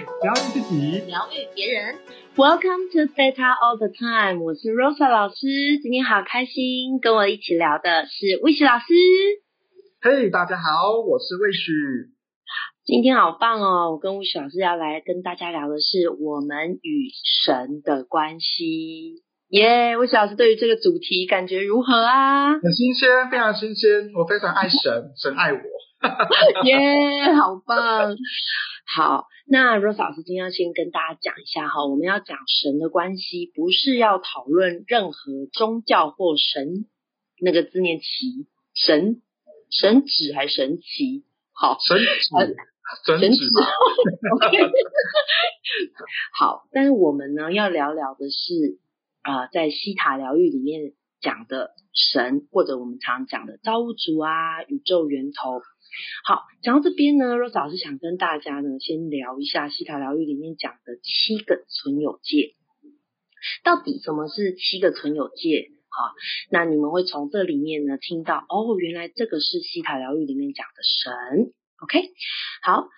疗愈自己，疗愈别人。Welcome to Theta All the Time，我是 Rosa 老师。今天好开心，跟我一起聊的是魏许老师。嘿，大家好，我是魏许。今天好棒哦！我跟魏许老师要来跟大家聊的是我们与神的关系。耶，魏许老师对于这个主题感觉如何啊？很新鲜，非常新鲜。我非常爱神，神爱我。耶，好棒！好，那 Rose 老师今天要先跟大家讲一下哈，我们要讲神的关系，不是要讨论任何宗教或神那个字念奇神神指还是神奇？好，神指神指。好，但是我们呢要聊聊的是啊，在西塔疗愈里面讲的神，或者我们常讲的造物主啊，宇宙源头。好，讲到这边呢，Rose 老师想跟大家呢先聊一下西塔疗愈里面讲的七个存有界，到底什么是七个存有界？好，那你们会从这里面呢听到，哦，原来这个是西塔疗愈里面讲的神。OK，好，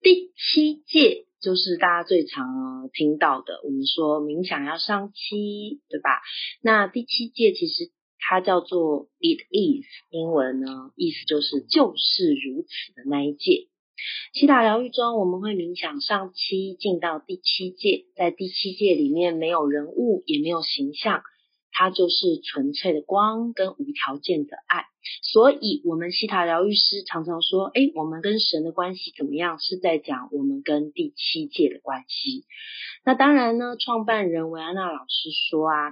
第七界就是大家最常听到的，我们说冥想要上七，对吧？那第七界其实。它叫做 It is，英文呢意思就是就是如此的那一届。七大疗愈中，我们会冥想上七，进到第七届，在第七届里面没有人物，也没有形象。它就是纯粹的光跟无条件的爱，所以，我们西塔疗愈师常常说，哎，我们跟神的关系怎么样？是在讲我们跟第七界的关系。那当然呢，创办人维安娜老师说啊，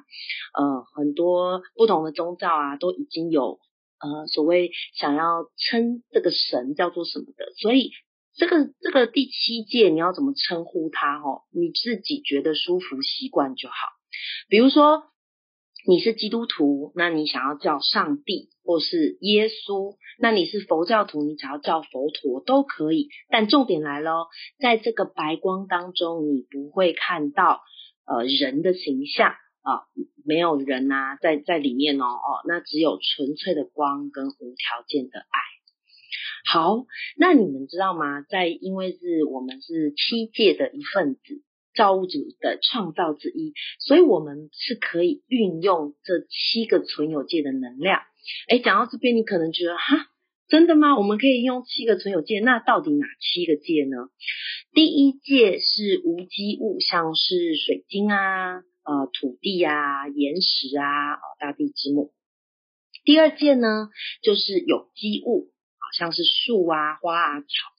呃，很多不同的宗教啊，都已经有呃所谓想要称这个神叫做什么的，所以这个这个第七界你要怎么称呼它？哦，你自己觉得舒服习惯就好，比如说。你是基督徒，那你想要叫上帝或是耶稣；那你是佛教徒，你想要叫佛陀都可以。但重点来喽，在这个白光当中，你不会看到呃人的形象啊，没有人啊在在里面哦哦，那只有纯粹的光跟无条件的爱。好，那你们知道吗？在因为是我们是七界的一份子。造物主的创造之一，所以我们是可以运用这七个存有界的能量。哎，讲到这边，你可能觉得哈，真的吗？我们可以用七个存有界？那到底哪七个界呢？第一界是无机物，像是水晶啊、呃土地啊、岩石啊、哦大地之母。第二界呢，就是有机物，好像是树啊、花啊、草。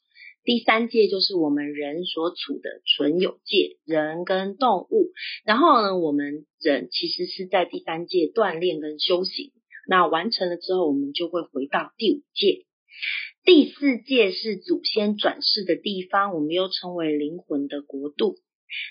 第三界就是我们人所处的存有界，人跟动物。然后呢，我们人其实是在第三界锻炼跟修行。那完成了之后，我们就会回到第五界。第四界是祖先转世的地方，我们又称为灵魂的国度。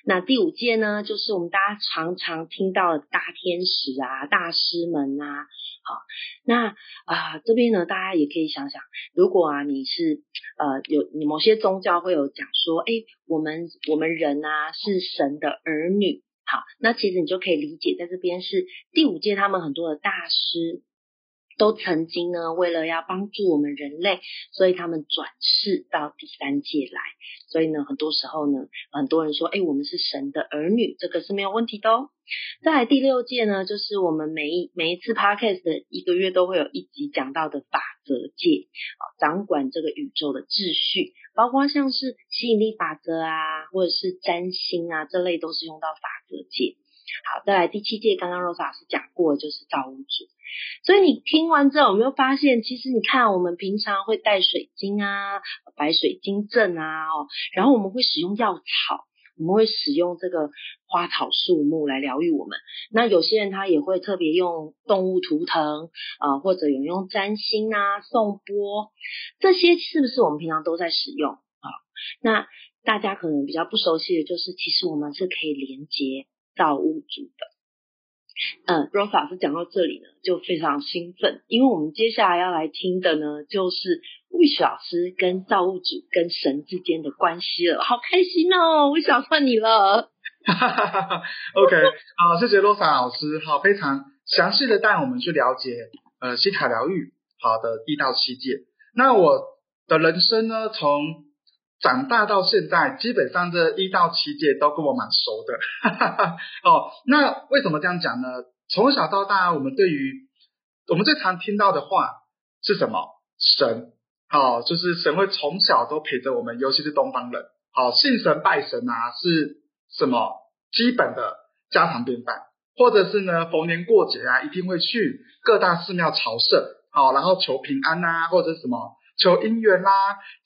那第五界呢，就是我们大家常常听到的大天使啊、大师们啊。好，那啊这边呢，大家也可以想想，如果啊你是呃有某些宗教会有讲说，哎，我们我们人啊是神的儿女。好，那其实你就可以理解，在这边是第五届，他们很多的大师。都曾经呢，为了要帮助我们人类，所以他们转世到第三界来。所以呢，很多时候呢，很多人说，哎，我们是神的儿女，这个是没有问题的哦。再来第六界呢，就是我们每一每一次 podcast 的一个月都会有一集讲到的法则界，啊，掌管这个宇宙的秩序，包括像是吸引力法则啊，或者是占星啊，这类都是用到法则界。好，再来第七届，刚刚 Rose 老师讲过，就是造物主。所以你听完之后，有没有发现，其实你看，我们平常会带水晶啊，白水晶阵啊，哦，然后我们会使用药草，我们会使用这个花草树木来疗愈我们。那有些人他也会特别用动物图腾啊，或者有用占星啊、颂钵，这些是不是我们平常都在使用啊？那大家可能比较不熟悉的就是，其实我们是可以连接。造物主的，嗯，Rose 老师讲到这里呢，就非常兴奋，因为我们接下来要来听的呢，就是 Wish 老师跟造物主跟神之间的关系了，好开心哦！Wish 老师你了，哈哈哈哈哈。OK，好，谢谢 Rose 老师，好，非常详细的带我们去了解呃西塔疗愈，好的一到七界。那我的人生呢，从长大到现在，基本上这一到七届都跟我蛮熟的。哦，那为什么这样讲呢？从小到大，我们对于我们最常听到的话是什么？神，好，就是神会从小都陪着我们，尤其是东方人，好，信神拜神啊，是什么基本的家常便饭，或者是呢，逢年过节啊，一定会去各大寺庙朝圣，好，然后求平安呐，或者什么求姻缘啦、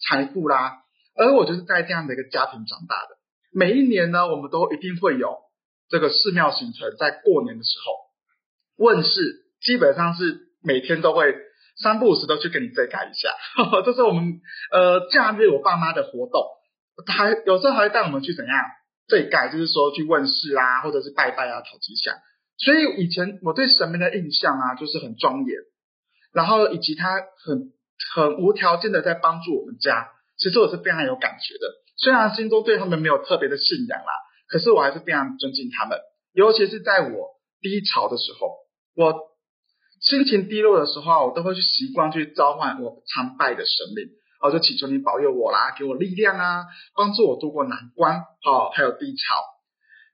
财富啦。而我就是在这样的一个家庭长大的，每一年呢，我们都一定会有这个寺庙行程，在过年的时候问世，基本上是每天都会三不五时都去跟你再盖一下，这是我们呃假日我爸妈的活动，还有时候还会带我们去怎样对盖，就是说去问世啊，或者是拜拜啊，讨吉祥。所以以前我对神明的印象啊，就是很庄严，然后以及他很很无条件的在帮助我们家。其实我是非常有感觉的，虽然心中对他们没有特别的信仰啦，可是我还是非常尊敬他们。尤其是在我低潮的时候，我心情低落的时候，我都会去习惯去召唤我常拜的神明，我就祈求你保佑我啦，给我力量啊，帮助我度过难关，哦，还有低潮。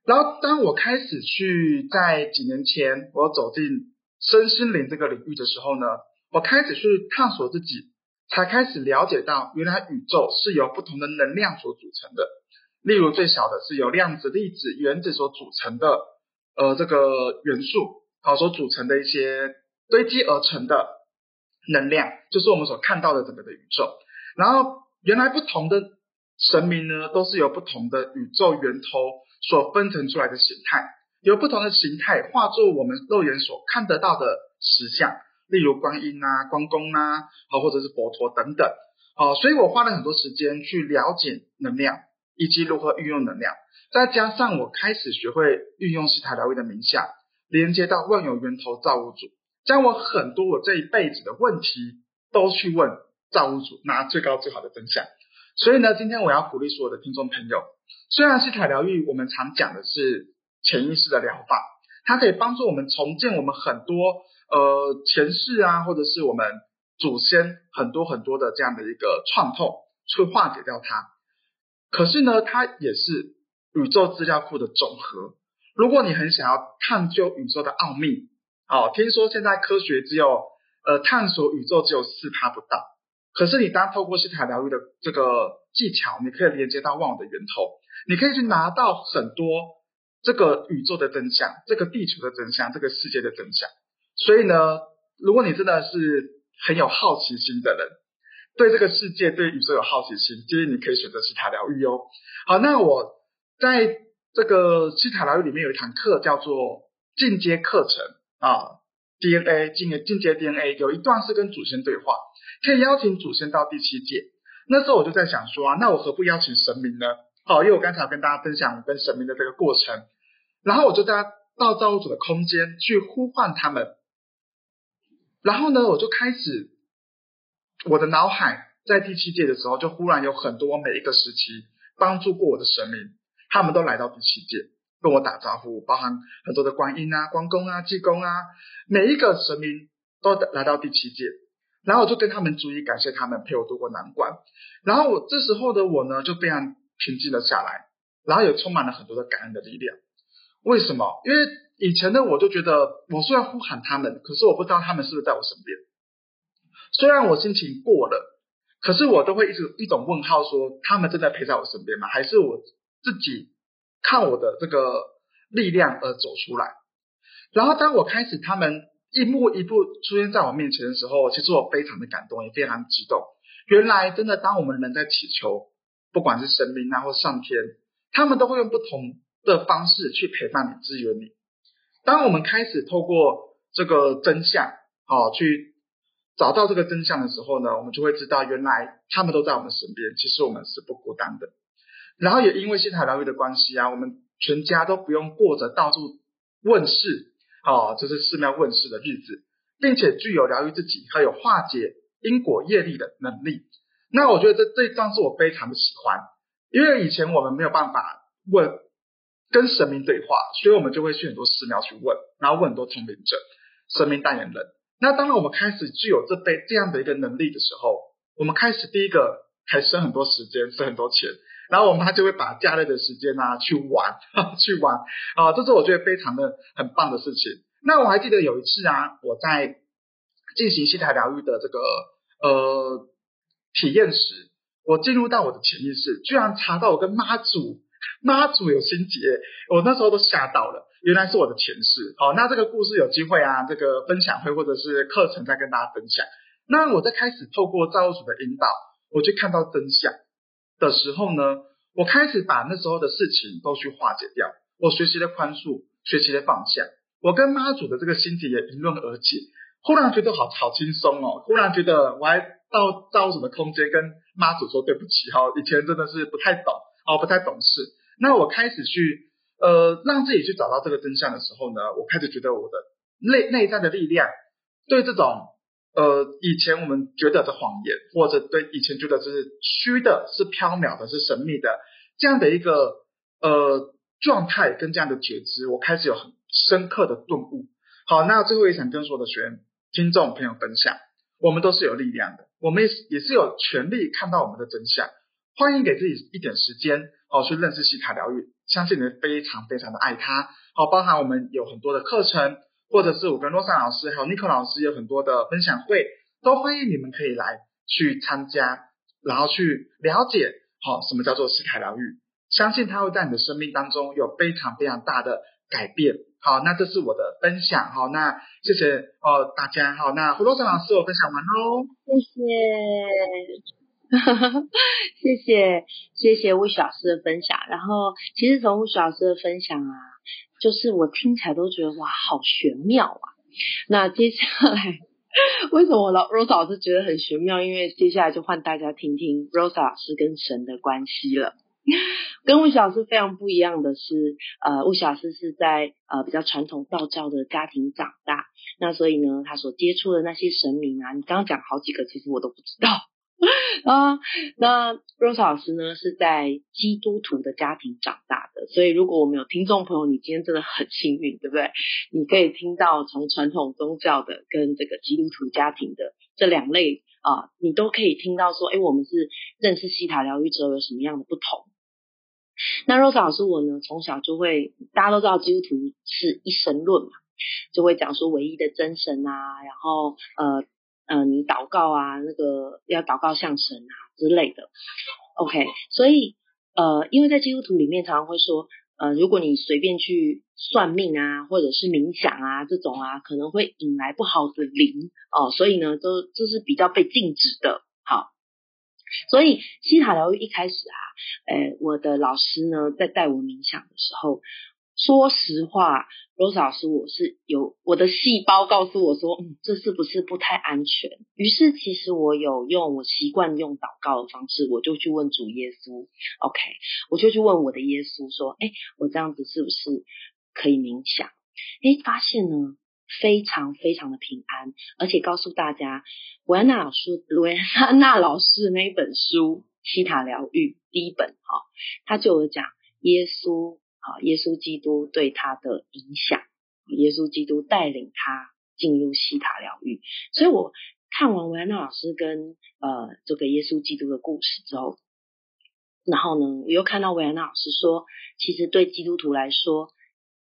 然后当我开始去在几年前我走进身心灵这个领域的时候呢，我开始去探索自己。才开始了解到，原来宇宙是由不同的能量所组成的。例如，最小的是由量子、粒子、原子所组成的，呃，这个元素好所组成的一些堆积而成的能量，就是我们所看到的整个的宇宙。然后，原来不同的神明呢，都是由不同的宇宙源头所分成出来的形态，由不同的形态化作我们肉眼所看得到的实像。例如观音啊、关公啊，好或者是佛陀等等，好，所以我花了很多时间去了解能量以及如何运用能量，再加上我开始学会运用西塔疗愈的冥想，连接到万有源头造物主，将我很多我这一辈子的问题都去问造物主，拿最高最好的真相。所以呢，今天我要鼓励所有的听众朋友，虽然西塔疗愈我们常讲的是潜意识的疗法，它可以帮助我们重建我们很多。呃，前世啊，或者是我们祖先很多很多的这样的一个创痛，去化解掉它。可是呢，它也是宇宙资料库的总和。如果你很想要探究宇宙的奥秘，哦，听说现在科学只有呃探索宇宙只有四趴不到。可是你当透过西塔疗愈的这个技巧，你可以连接到万物的源头，你可以去拿到很多这个宇宙的真相，这个地球的真相，这个世界的真相。所以呢，如果你真的是很有好奇心的人，对这个世界、对宇宙有好奇心，建议你可以选择西塔疗愈哦。好，那我在这个西塔疗愈里面有一堂课叫做进阶课程啊，DNA 进进阶 DNA，有一段是跟祖先对话，可以邀请祖先到第七界。那时候我就在想说啊，那我何不邀请神明呢？好，因为我刚才跟大家分享跟神明的这个过程，然后我就在到造物主的空间去呼唤他们。然后呢，我就开始，我的脑海在第七届的时候，就忽然有很多每一个时期帮助过我的神明，他们都来到第七届跟我打招呼，包含很多的观音啊、关公啊、济公啊，每一个神明都来到第七届，然后我就跟他们逐一感谢他们陪我度过难关，然后我这时候的我呢，就非常平静了下来，然后也充满了很多的感恩的力量。为什么？因为以前呢我就觉得，我虽然呼喊他们，可是我不知道他们是不是在我身边。虽然我心情过了，可是我都会一直一种问号，说他们正在陪在我身边吗？还是我自己看我的这个力量而走出来？然后当我开始他们一步一步出现在我面前的时候，其实我非常的感动，也非常激动。原来真的，当我们人在祈求，不管是神明啊或上天，他们都会用不同的方式去陪伴你、支援你。当我们开始透过这个真相，好去找到这个真相的时候呢，我们就会知道，原来他们都在我们身边，其实我们是不孤单的。然后也因为西塔疗愈的关系啊，我们全家都不用过着到处问世，哦，就是寺庙问世的日子，并且具有疗愈自己还有化解因果业力的能力。那我觉得这这一段是我非常的喜欢，因为以前我们没有办法问。跟神明对话，所以我们就会去很多寺庙去问，然后问很多通灵者、神明代言人。那当然，我们开始具有这辈这样的一个能力的时候，我们开始第一个还省很多时间，省很多钱。然后我妈就会把假日的时间啊去玩，去玩啊，这是我觉得非常的很棒的事情。那我还记得有一次啊，我在进行西塔疗愈的这个呃体验时，我进入到我的潜意识，居然查到我跟妈祖 妈祖有心结，我那时候都吓到了，原来是我的前世。好，那这个故事有机会啊，这个分享会或者是课程再跟大家分享。那我在开始透过造物主的引导，我去看到真相的时候呢，我开始把那时候的事情都去化解掉，我学习了宽恕，学习了放下，我跟妈祖的这个心结也迎刃而解。忽然觉得好好轻松哦，忽然觉得我还到造什么空间跟妈祖说对不起哈，以前真的是不太懂哦，不太懂事。那我开始去呃让自己去找到这个真相的时候呢，我开始觉得我的内内在的力量对这种。呃，以前我们觉得的谎言，或者对以前觉得是虚的、是缥缈的、是神秘的这样的一个呃状态跟这样的觉知，我开始有很深刻的顿悟。好，那最后也想跟所有的学员、听众朋友分享，我们都是有力量的，我们也也是有权利看到我们的真相。欢迎给自己一点时间，好去认识西塔疗愈，相信你会非常非常的爱它。好，包含我们有很多的课程。或者是我跟洛桑老师还有尼克老师有很多的分享会，都欢迎你们可以来去参加，然后去了解好什么叫做西塔疗愈，相信它会在你的生命当中有非常非常大的改变。好，那这是我的分享。好，那谢谢哦大家。好，那胡洛桑老师我分享完喽，谢谢，谢谢谢谢魏老师的分享。然后其实从魏老师的分享啊。就是我听起来都觉得哇，好玄妙啊！那接下来为什么老 Rose 老师觉得很玄妙？因为接下来就换大家听听 Rose 老师跟神的关系了。跟魏老师非常不一样的是，呃，魏老师是在呃比较传统道教的家庭长大，那所以呢，他所接触的那些神明啊，你刚刚讲好几个，其实我都不知道。啊，那 Rose 老师呢是在基督徒的家庭长大的，所以如果我们有听众朋友，你今天真的很幸运，对不对？你可以听到从传统宗教的跟这个基督徒家庭的这两类啊，你都可以听到说，哎，我们是认识西塔疗愈之后有什么样的不同？那 Rose 老师我呢，从小就会，大家都知道基督徒是一神论嘛，就会讲说唯一的真神啊，然后呃。嗯，你祷告啊，那个要祷告向神啊之类的，OK。所以呃，因为在基督徒里面常常会说，呃，如果你随便去算命啊，或者是冥想啊这种啊，可能会引来不好的灵哦，所以呢，都这是比较被禁止的。所以西塔疗愈一开始啊，呃，我的老师呢在带我冥想的时候。说实话，罗老师，我是有我的细胞告诉我说，嗯，这是不是不太安全？于是，其实我有用我习惯用祷告的方式，我就去问主耶稣，OK，我就去问我的耶稣说，哎，我这样子是不是可以冥想？哎，发现呢，非常非常的平安，而且告诉大家，维安娜老师，维安娜老师那一本书《西塔疗愈》第一本，哈，他就有讲耶稣。啊，耶稣基督对他的影响，耶稣基督带领他进入西塔疗愈。所以我看完维安娜老师跟呃这个耶稣基督的故事之后，然后呢，我又看到维安娜老师说，其实对基督徒来说，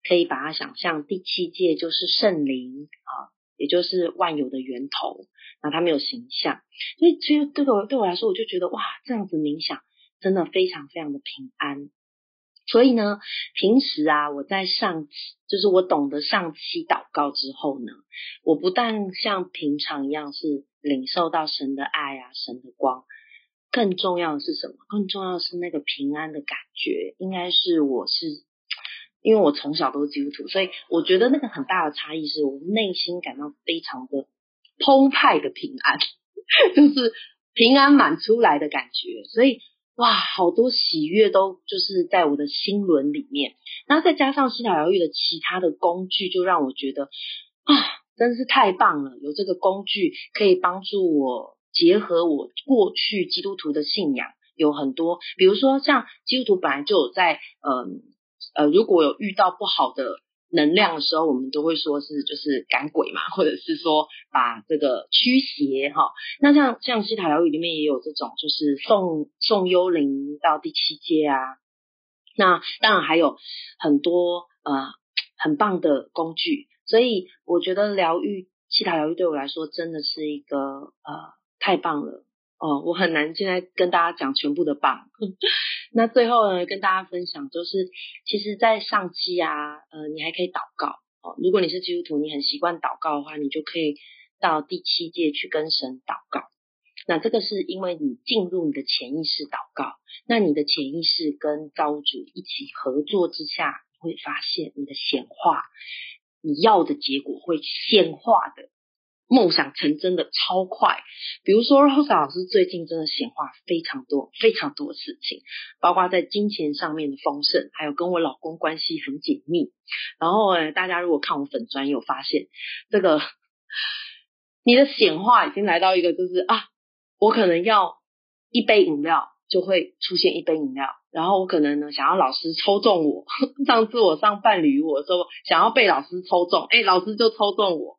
可以把它想象第七界就是圣灵啊，也就是万有的源头。那它没有形象，所以其实对我对我来说，我就觉得哇，这样子冥想真的非常非常的平安。所以呢，平时啊，我在上就是我懂得上期祷告之后呢，我不但像平常一样是领受到神的爱啊，神的光，更重要的是什么？更重要的是那个平安的感觉，应该是我是因为我从小都是基督徒，所以我觉得那个很大的差异是我内心感到非常的澎湃的平安，就是平安满出来的感觉，所以。哇，好多喜悦都就是在我的心轮里面，然后再加上西塔疗愈的其他的工具，就让我觉得啊，真是太棒了！有这个工具可以帮助我结合我过去基督徒的信仰，有很多，比如说像基督徒本来就有在，嗯，呃如果有遇到不好的能量的时候，我们都会说是就是赶鬼嘛，或者是说把这个驱邪哈。那像像西塔疗愈里面也有这种，就是送送幽灵到第七阶啊。那当然还有很多呃很棒的工具，所以我觉得疗愈西塔疗愈对我来说真的是一个呃太棒了。哦，我很难现在跟大家讲全部的棒。那最后呢，跟大家分享就是，其实，在上期啊，呃，你还可以祷告哦。如果你是基督徒，你很习惯祷告的话，你就可以到第七届去跟神祷告。那这个是因为你进入你的潜意识祷告，那你的潜意识跟造物主一起合作之下，会发现你的显化，你要的结果会显化的。梦想成真的超快，比如说 Rose 老师最近真的显化非常多非常多的事情，包括在金钱上面的丰盛，还有跟我老公关系很紧密。然后诶，大家如果看我粉专有发现，这个你的显化已经来到一个就是啊，我可能要一杯饮料就会出现一杯饮料，然后我可能呢想要老师抽中我，上次我上伴侣我说想要被老师抽中，哎，老师就抽中我。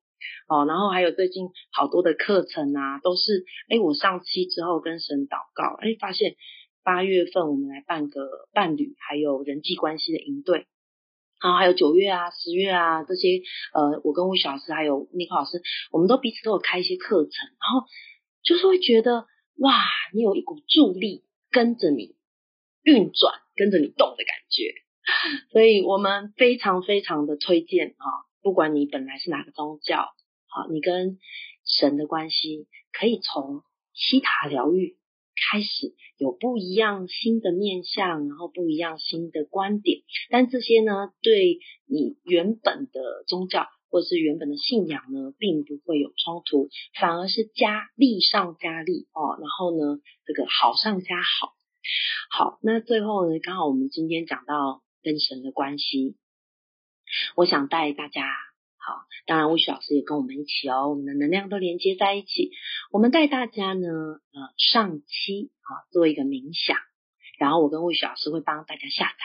哦，然后还有最近好多的课程啊，都是哎，我上期之后跟神祷告，哎，发现八月份我们来办个伴侣还有人际关系的营队，然后还有九月啊、十月啊这些，呃，我跟魏小老师还有尼克老师，我们都彼此都有开一些课程，然后就是会觉得哇，你有一股助力跟着你运转，跟着你动的感觉，所以我们非常非常的推荐啊，不管你本来是哪个宗教。好，你跟神的关系可以从西塔疗愈开始有不一样新的面向，然后不一样新的观点。但这些呢，对你原本的宗教或者是原本的信仰呢，并不会有冲突，反而是加力上加力哦。然后呢，这个好上加好。好，那最后呢，刚好我们今天讲到跟神的关系，我想带大家。好，当然魏旭老师也跟我们一起哦，我们的能量都连接在一起。我们带大家呢，呃，上期啊做一个冥想，然后我跟魏旭老师会帮大家下载。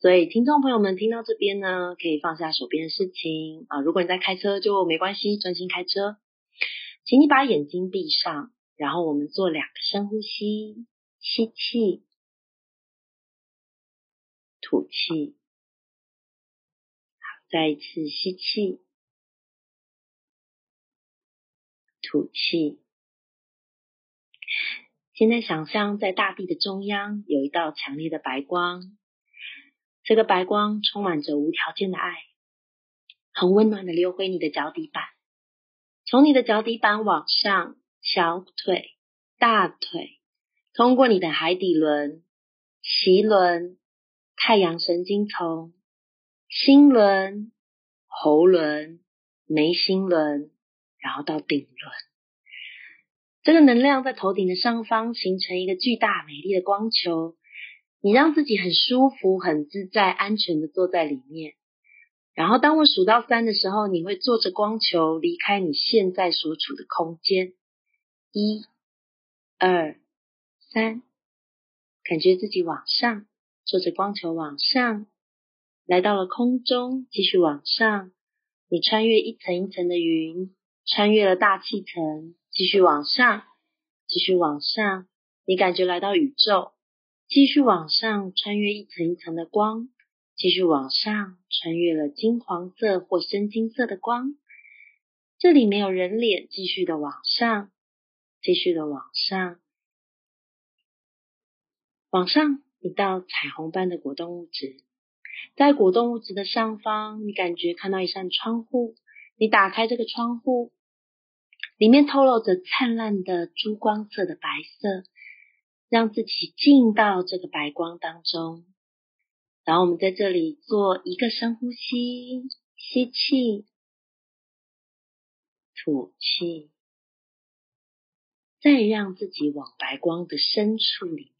所以听众朋友们听到这边呢，可以放下手边的事情啊。如果你在开车就没关系，专心开车。请你把眼睛闭上，然后我们做两个深呼吸，吸气，吐气。再一次吸气，吐气。现在想象在大地的中央有一道强烈的白光，这个白光充满着无条件的爱，很温暖的流回你的脚底板，从你的脚底板往上，小腿、大腿，通过你的海底轮、脐轮、太阳神经丛。心轮、喉轮、眉心轮，然后到顶轮，这个能量在头顶的上方形成一个巨大美丽的光球。你让自己很舒服、很自在、安全的坐在里面。然后当我数到三的时候，你会坐着光球离开你现在所处的空间。一、二、三，感觉自己往上，坐着光球往上。来到了空中，继续往上。你穿越一层一层的云，穿越了大气层，继续往上，继续往上。你感觉来到宇宙，继续往上，穿越一层一层的光，继续往上，穿越了金黄色或深金色的光。这里没有人脸，继续的往上，继续的往上，往上，你到彩虹般的果冻物质。在果冻屋子的上方，你感觉看到一扇窗户。你打开这个窗户，里面透露着灿烂的珠光色的白色，让自己进到这个白光当中。然后我们在这里做一个深呼吸，吸气，吐气，再让自己往白光的深处里。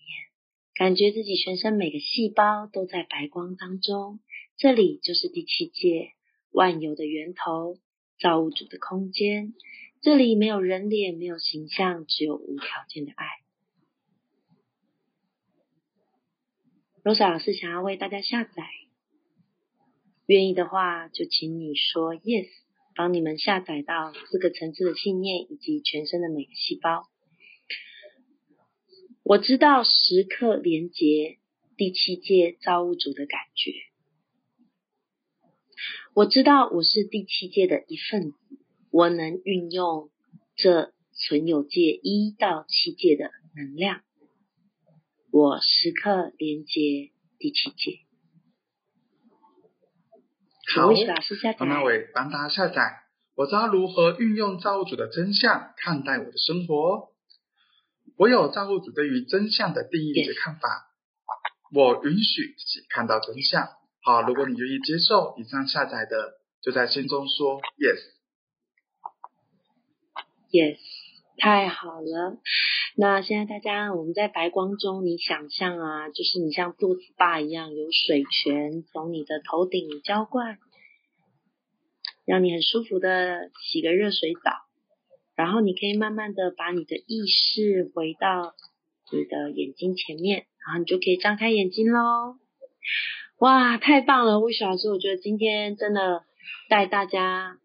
感觉自己全身每个细胞都在白光当中，这里就是第七界万有的源头，造物主的空间。这里没有人脸，没有形象，只有无条件的爱。罗莎老师想要为大家下载愿意的话，就请你说 yes，帮你们下载到四个层次的信念以及全身的每个细胞。我知道时刻连接第七届造物主的感觉。我知道我是第七届的一份子，我能运用这存有界一到七界的能量。我时刻连接第七界。好，老师下载。王大伟帮大家下载。我知道如何运用造物主的真相看待我的生活。我有造物主对于真相的定义与看法。我允许自己看到真相。好，如果你愿意接受以上下载的，就在心中说 yes。yes，太好了。那现在大家，我们在白光中，你想象啊，就是你像做 SPA 一样，有水泉从你的头顶浇灌，让你很舒服的洗个热水澡。然后你可以慢慢的把你的意识回到你的眼睛前面，然后你就可以张开眼睛喽。哇，太棒了，魏老师，我觉得今天真的带大家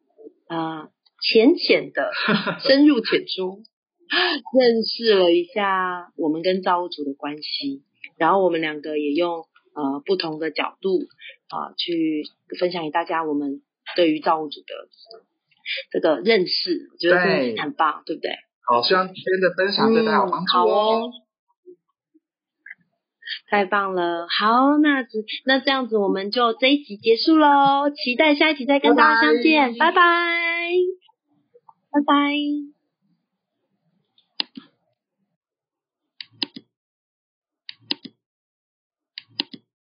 啊浅浅的 深入浅出，认识了一下我们跟造物主的关系，然后我们两个也用呃不同的角度啊去分享给大家我们对于造物主的。这个认识，我觉得很棒，对不对？好，希望今天的分享对大家有帮助哦。太棒了，好，那只那这样子，我们就这一集结束喽。期待下一集再跟大家相见，拜拜，拜拜。